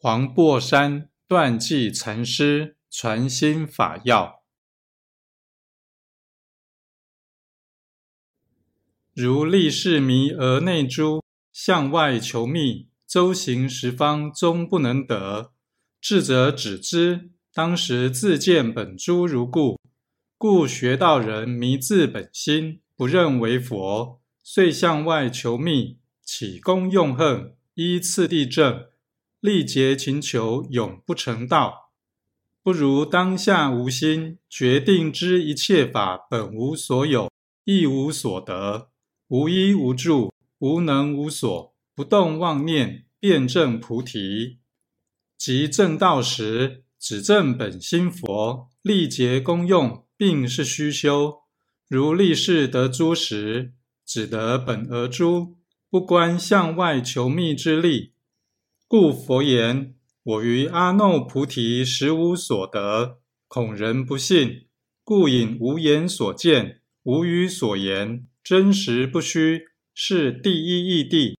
黄檗山断际禅师传心法要：如立世迷而内诸，向外求觅，周行十方终不能得。智者只知当时自见本诸如故，故学道人迷自本心，不认为佛，遂向外求觅，起功用恨，依次第正。力竭勤求，永不成道。不如当下无心，决定知一切法本无所有，亦无所得，无依无助，无能无所，不动妄念，辩证菩提。即正道时，只证本心佛，力竭功用，并是虚修。如立誓得诸时，只得本而诸，不关向外求觅之力。故佛言：“我于阿耨菩提实无所得，恐人不信，故引无言所见，无语所言，真实不虚，是第一义谛。”